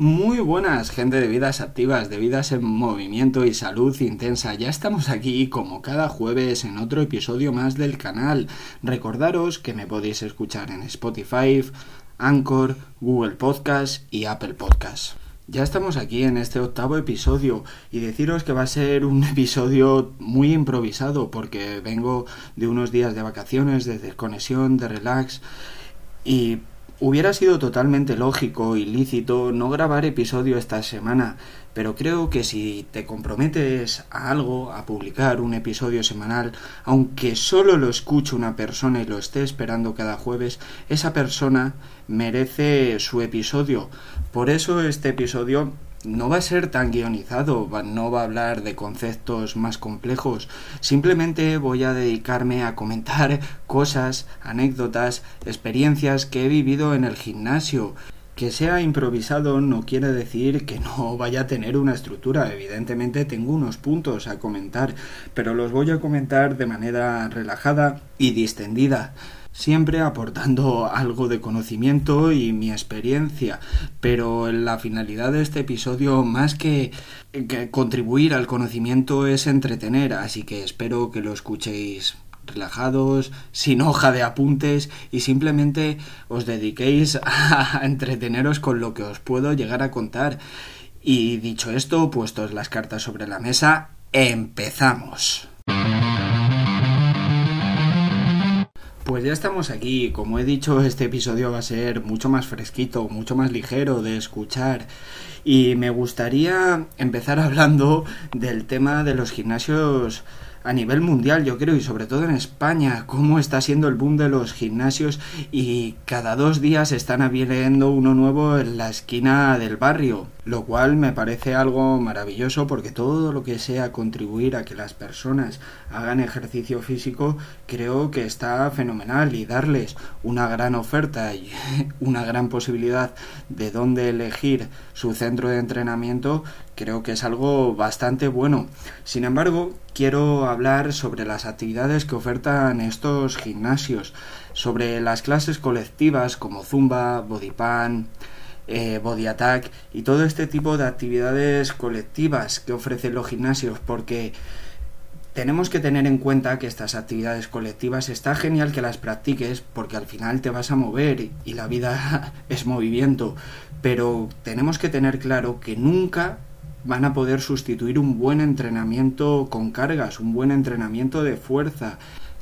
Muy buenas, gente de vidas activas, de vidas en movimiento y salud intensa. Ya estamos aquí como cada jueves en otro episodio más del canal. Recordaros que me podéis escuchar en Spotify, Anchor, Google Podcast y Apple Podcast. Ya estamos aquí en este octavo episodio y deciros que va a ser un episodio muy improvisado porque vengo de unos días de vacaciones, de desconexión, de relax y Hubiera sido totalmente lógico y lícito no grabar episodio esta semana, pero creo que si te comprometes a algo, a publicar un episodio semanal, aunque solo lo escuche una persona y lo esté esperando cada jueves, esa persona merece su episodio. Por eso este episodio no va a ser tan guionizado, no va a hablar de conceptos más complejos, simplemente voy a dedicarme a comentar cosas, anécdotas, experiencias que he vivido en el gimnasio. Que sea improvisado no quiere decir que no vaya a tener una estructura. Evidentemente tengo unos puntos a comentar, pero los voy a comentar de manera relajada y distendida siempre aportando algo de conocimiento y mi experiencia, pero la finalidad de este episodio más que, contribuir al conocimiento es entretener, así que espero que lo escuchéis relajados, sin hoja de apuntes y simplemente os dediquéis a entreteneros con lo que os puedo llegar a contar. Y dicho esto, puestos las cartas sobre la mesa, empezamos. Pues ya estamos aquí. Como he dicho, este episodio va a ser mucho más fresquito, mucho más ligero de escuchar. Y me gustaría empezar hablando del tema de los gimnasios a nivel mundial, yo creo, y sobre todo en España, cómo está siendo el boom de los gimnasios y cada dos días están abriendo uno nuevo en la esquina del barrio, lo cual me parece algo maravilloso porque todo lo que sea contribuir a que las personas hagan ejercicio físico creo que está fenomenal y darles una gran oferta y una gran posibilidad de dónde elegir su centro de entrenamiento creo que es algo bastante bueno. Sin embargo, quiero hablar sobre las actividades que ofertan estos gimnasios, sobre las clases colectivas como Zumba, Bodypan, eh, Body Attack y todo este tipo de actividades colectivas que ofrecen los gimnasios porque tenemos que tener en cuenta que estas actividades colectivas está genial que las practiques porque al final te vas a mover y la vida es movimiento, pero tenemos que tener claro que nunca van a poder sustituir un buen entrenamiento con cargas, un buen entrenamiento de fuerza,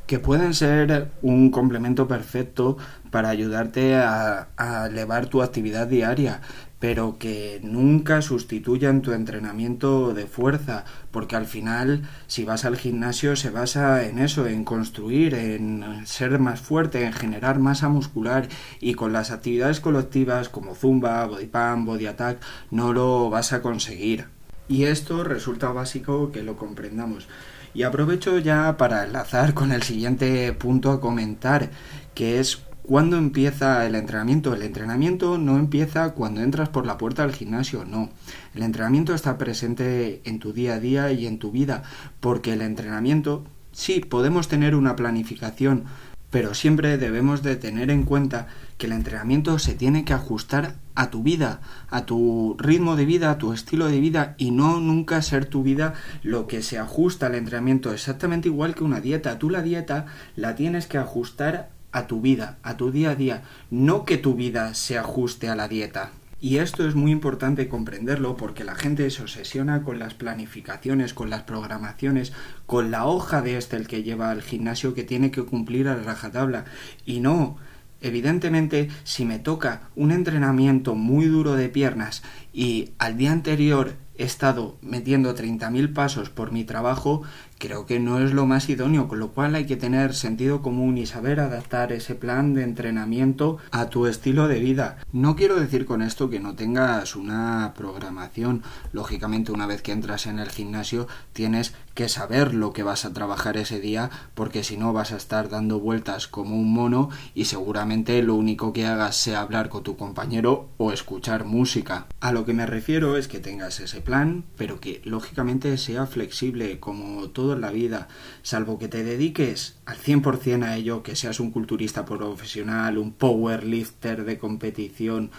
que pueden ser un complemento perfecto para ayudarte a, elevar tu actividad diaria, pero que nunca sustituyan tu entrenamiento de fuerza, porque al final si vas al gimnasio se basa en eso, en construir, en ser más fuerte, en generar masa muscular y con las actividades colectivas como zumba, body pump, body attack no lo vas a conseguir. Y esto resulta básico que lo comprendamos. Y aprovecho ya para enlazar con el siguiente punto a comentar, que es cuándo empieza el entrenamiento. El entrenamiento no empieza cuando entras por la puerta del gimnasio, no. El entrenamiento está presente en tu día a día y en tu vida, porque el entrenamiento, sí, podemos tener una planificación, pero siempre debemos de tener en cuenta que el entrenamiento se tiene que ajustar a tu vida, a tu ritmo de vida, a tu estilo de vida y no nunca ser tu vida lo que se ajusta al entrenamiento, exactamente igual que una dieta. Tú la dieta la tienes que ajustar a tu vida, a tu día a día, no que tu vida se ajuste a la dieta. Y esto es muy importante comprenderlo porque la gente se obsesiona con las planificaciones, con las programaciones, con la hoja de este el que lleva al gimnasio que tiene que cumplir a la rajatabla. Y no, Evidentemente, si me toca un entrenamiento muy duro de piernas y al día anterior he estado metiendo 30.000 pasos por mi trabajo, creo que no es lo más idóneo, con lo cual hay que tener sentido común y saber adaptar ese plan de entrenamiento a tu estilo de vida. No quiero decir con esto que no tengas una programación. Lógicamente, una vez que entras en el gimnasio, tienes que saber lo que vas a trabajar ese día, porque si no vas a estar dando vueltas como un mono y seguramente lo único que hagas sea hablar con tu compañero o escuchar música. A lo que me refiero es que tengas ese plan, pero que lógicamente sea flexible como todo en la vida, salvo que te dediques al 100% a ello, que seas un culturista profesional, un powerlifter de competición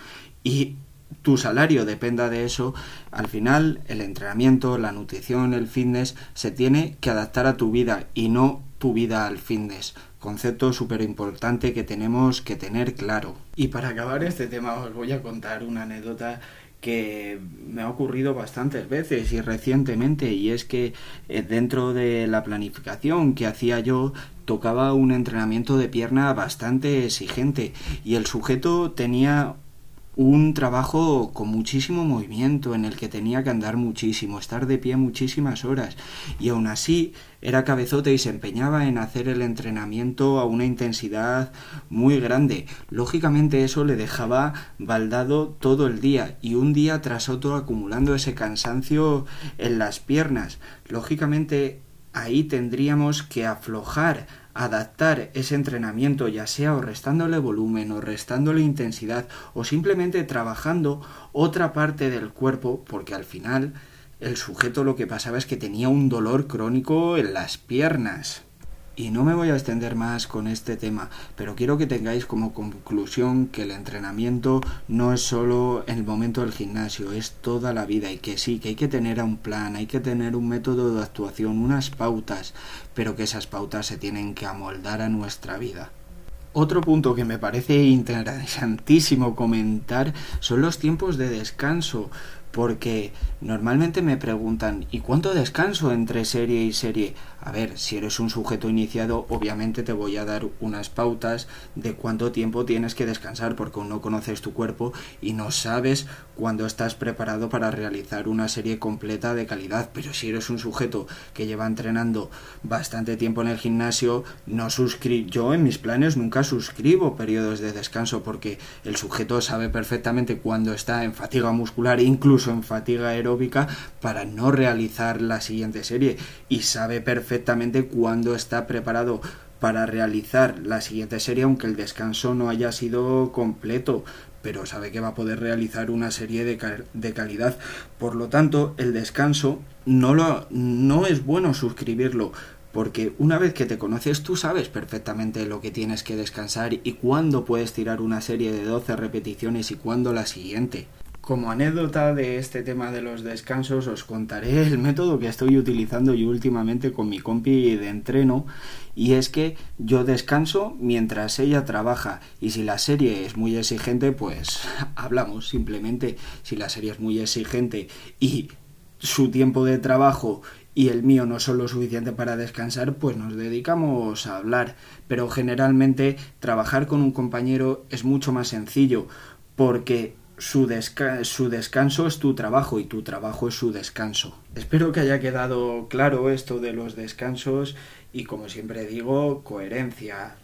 y tu salario dependa de eso, al final el entrenamiento, la nutrición, el fitness se tiene que adaptar a tu vida y no tu vida al fitness. Concepto súper importante que tenemos que tener claro. Y para acabar este tema os voy a contar una anécdota que me ha ocurrido bastantes veces y recientemente y es que eh, dentro de la planificación que hacía yo tocaba un entrenamiento de pierna bastante exigente y el sujeto tenía un trabajo con muchísimo movimiento en el que tenía que andar muchísimo, estar de pie muchísimas horas y aún así era cabezote y se empeñaba en hacer el entrenamiento a una intensidad muy grande. Lógicamente eso le dejaba baldado todo el día y un día tras otro acumulando ese cansancio en las piernas. Lógicamente ahí tendríamos que aflojar adaptar ese entrenamiento, ya sea o restándole volumen o restándole intensidad o simplemente trabajando otra parte del cuerpo, porque al final el sujeto lo que pasaba es que tenía un dolor crónico en las piernas. Y no me voy a extender más con este tema, pero quiero que tengáis como conclusión que el entrenamiento no es solo el momento del gimnasio, es toda la vida y que sí, que hay que tener un plan, hay que tener un método de actuación, unas pautas, pero que esas pautas se tienen que amoldar a nuestra vida. Otro punto que me parece interesantísimo comentar son los tiempos de descanso porque normalmente me preguntan ¿y cuánto descanso entre serie y serie? A ver, si eres un sujeto iniciado, obviamente te voy a dar unas pautas de cuánto tiempo tienes que descansar, porque aún no conoces tu cuerpo y no sabes cuándo estás preparado para realizar una serie completa de calidad. Pero si eres un sujeto que lleva entrenando bastante tiempo en el gimnasio, no suscribo. Yo en mis planes nunca suscribo periodos de descanso, porque el sujeto sabe perfectamente cuándo está en fatiga muscular, incluso en fatiga aeróbica, para no realizar la siguiente serie. Y sabe perfectamente cuándo está preparado para realizar la siguiente serie, aunque el descanso no haya sido completo, pero sabe que va a poder realizar una serie de, de calidad. Por lo tanto, el descanso no, lo, no es bueno suscribirlo, porque una vez que te conoces tú sabes perfectamente lo que tienes que descansar y cuándo puedes tirar una serie de 12 repeticiones y cuándo la siguiente. Como anécdota de este tema de los descansos os contaré el método que estoy utilizando yo últimamente con mi compi de entreno y es que yo descanso mientras ella trabaja y si la serie es muy exigente pues hablamos simplemente si la serie es muy exigente y su tiempo de trabajo y el mío no son lo suficiente para descansar, pues nos dedicamos a hablar. Pero generalmente trabajar con un compañero es mucho más sencillo porque su, su, descanso es tu trabajo y tu trabajo es su descanso. Espero que haya quedado claro esto de los descansos y como siempre digo, coherencia.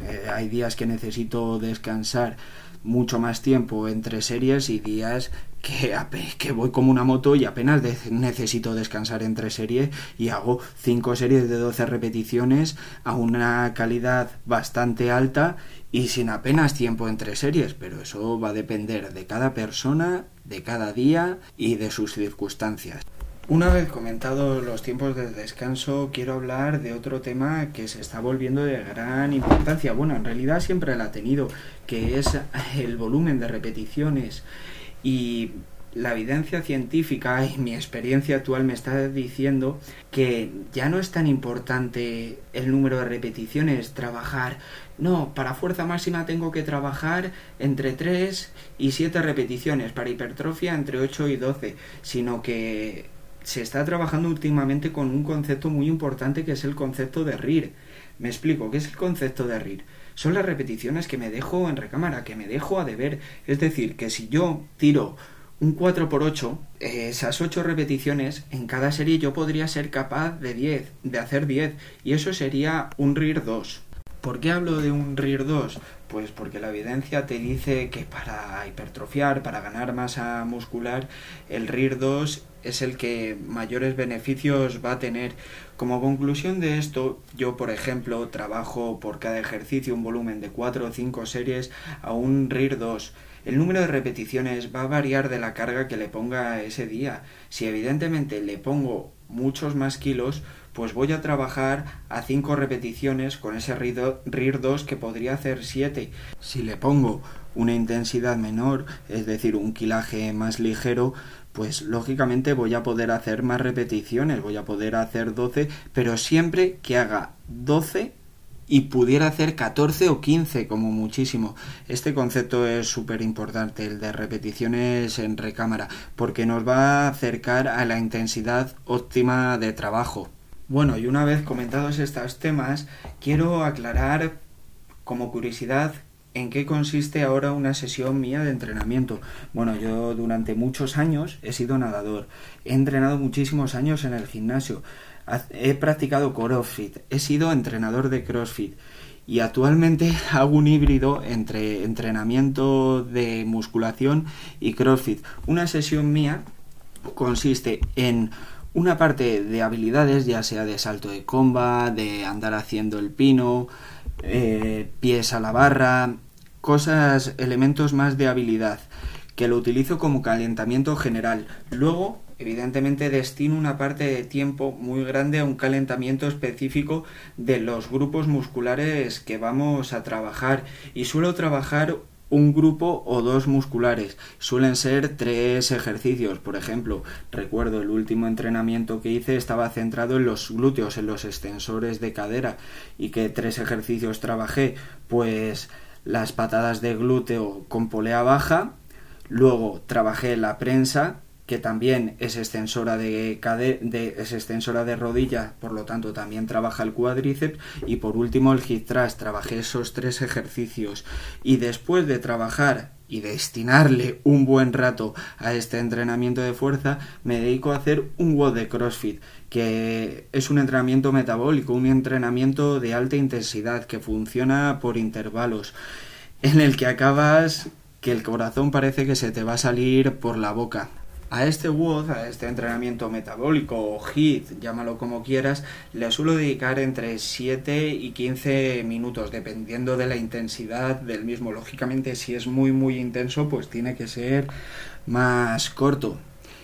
Eh, hay días que necesito descansar mucho más tiempo entre series y días que, que voy como una moto y apenas necesito descansar entre series y hago 5 series de 12 repeticiones a una calidad bastante alta y sin apenas tiempo entre series, pero eso va a depender de cada persona, de cada día y de sus circunstancias. Una vez comentados los tiempos de descanso, quiero hablar de otro tema que se está volviendo de gran importancia. Bueno, en realidad siempre la ha tenido, que es el volumen de repeticiones. Y la evidencia científica y mi experiencia actual me está diciendo que ya no es tan importante el número de repeticiones, trabajar. No, para fuerza máxima tengo que trabajar entre 3 y 7 repeticiones, para hipertrofia entre 8 y 12, sino que se está trabajando últimamente con un concepto muy importante que es el concepto de RIR. Me explico, ¿qué es el concepto de RIR? Son las repeticiones que me dejo en recámara, que me dejo a deber. Es decir, que si yo tiro un 4x8, esas 8 repeticiones, en cada serie yo podría ser capaz de 10, de hacer 10, y eso sería un RIR 2. ¿Por qué hablo de un RIR 2? Pues porque la evidencia te dice que para hipertrofiar, para ganar masa muscular, el RIR 2 es el que mayores beneficios va a tener. Como conclusión de esto, yo por ejemplo trabajo por cada ejercicio un volumen de 4 o 5 series a un RIR 2 el número de repeticiones va a variar de la carga que le ponga ese día. Si evidentemente le pongo muchos más kilos, pues voy a trabajar a 5 repeticiones con ese RIR 2 que podría hacer 7. Si le pongo una intensidad menor, es decir, un kilaje más ligero, pues lógicamente voy a poder hacer más repeticiones, voy a poder hacer 12, pero siempre que haga 12 y pudiera hacer 14 o 15 como muchísimo. Este concepto es súper importante, el de repeticiones en recámara, porque nos va a acercar a la intensidad óptima de trabajo. Bueno, y una vez comentados estos temas, quiero aclarar como curiosidad en qué consiste ahora una sesión mía de entrenamiento. Bueno, yo durante muchos años he sido nadador, he entrenado muchísimos años en el gimnasio, he practicado CrossFit, he sido entrenador de CrossFit y actualmente hago un híbrido entre entrenamiento de musculación y CrossFit. Una sesión mía consiste en una parte de habilidades, ya sea de salto de comba, de andar haciendo el pino, eh, pies a la barra, cosas, elementos más de habilidad, que lo utilizo como calentamiento general. Luego evidentemente destino una parte de tiempo muy grande a un calentamiento específico de los grupos musculares que vamos a trabajar y suelo trabajar un grupo o dos musculares. Suelen ser tres ejercicios. Por ejemplo, recuerdo el último entrenamiento que hice estaba centrado en los glúteos, en los extensores de cadera y que tres ejercicios trabajé. Pues las patadas de glúteo con polea baja, luego trabajé la prensa que también es extensora de, de, es extensora de rodilla, por lo tanto también trabaja el cuádriceps. Y por último el hip thrust, trabajé esos tres ejercicios. Y después de trabajar y destinarle un buen rato a este entrenamiento de fuerza, me dedico a hacer un WOD de CrossFit, que es un entrenamiento metabólico, un entrenamiento de alta intensidad que funciona por intervalos, en el que acabas que el corazón parece que se te va a salir por la boca. A este WOD, a este entrenamiento metabólico o HIIT, llámalo como quieras, le suelo dedicar entre 7 y 15 minutos, dependiendo de la intensidad del mismo. Lógicamente, si es muy, muy intenso, pues tiene que ser más corto.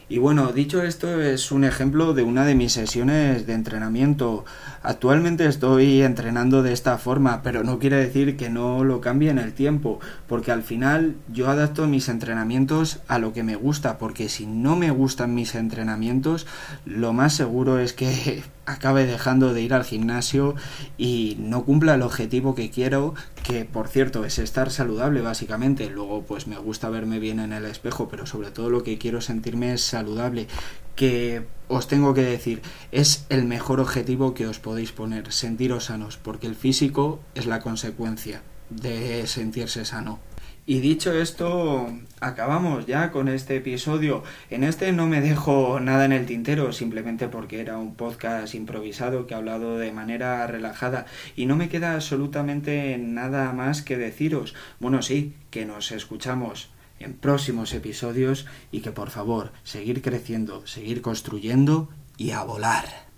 Y bueno, dicho esto, es un ejemplo de una de mis sesiones de entrenamiento. Actualmente estoy entrenando de esta forma, pero no quiere decir que no lo cambie en el tiempo, porque al final yo adapto mis entrenamientos a lo que me gusta, porque si no me gustan mis entrenamientos, lo más seguro es que acabe dejando de ir al gimnasio y no cumpla el objetivo que quiero, que por cierto es estar saludable básicamente. Luego pues me gusta verme bien en el espejo, pero sobre todo lo que quiero sentirme es saludable. Que os tengo que decir, es el mejor objetivo que os podéis poner, sentiros sanos, porque el físico es la consecuencia de sentirse sano. Y dicho esto, acabamos ya con este episodio. En este no me dejo nada en el tintero, simplemente porque era un podcast improvisado que ha hablado de manera relajada y no me queda absolutamente nada más que deciros. Bueno, sí, que nos escuchamos en próximos episodios y que por favor, seguir creciendo, seguir construyendo y a volar.